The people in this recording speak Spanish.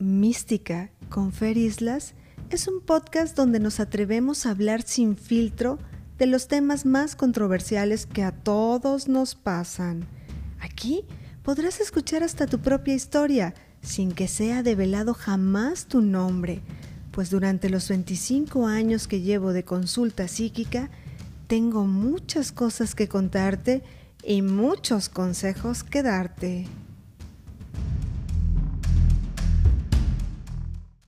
Mística con Fer Islas es un podcast donde nos atrevemos a hablar sin filtro de los temas más controversiales que a todos nos pasan. Aquí podrás escuchar hasta tu propia historia sin que sea develado jamás tu nombre, pues durante los 25 años que llevo de consulta psíquica, tengo muchas cosas que contarte y muchos consejos que darte.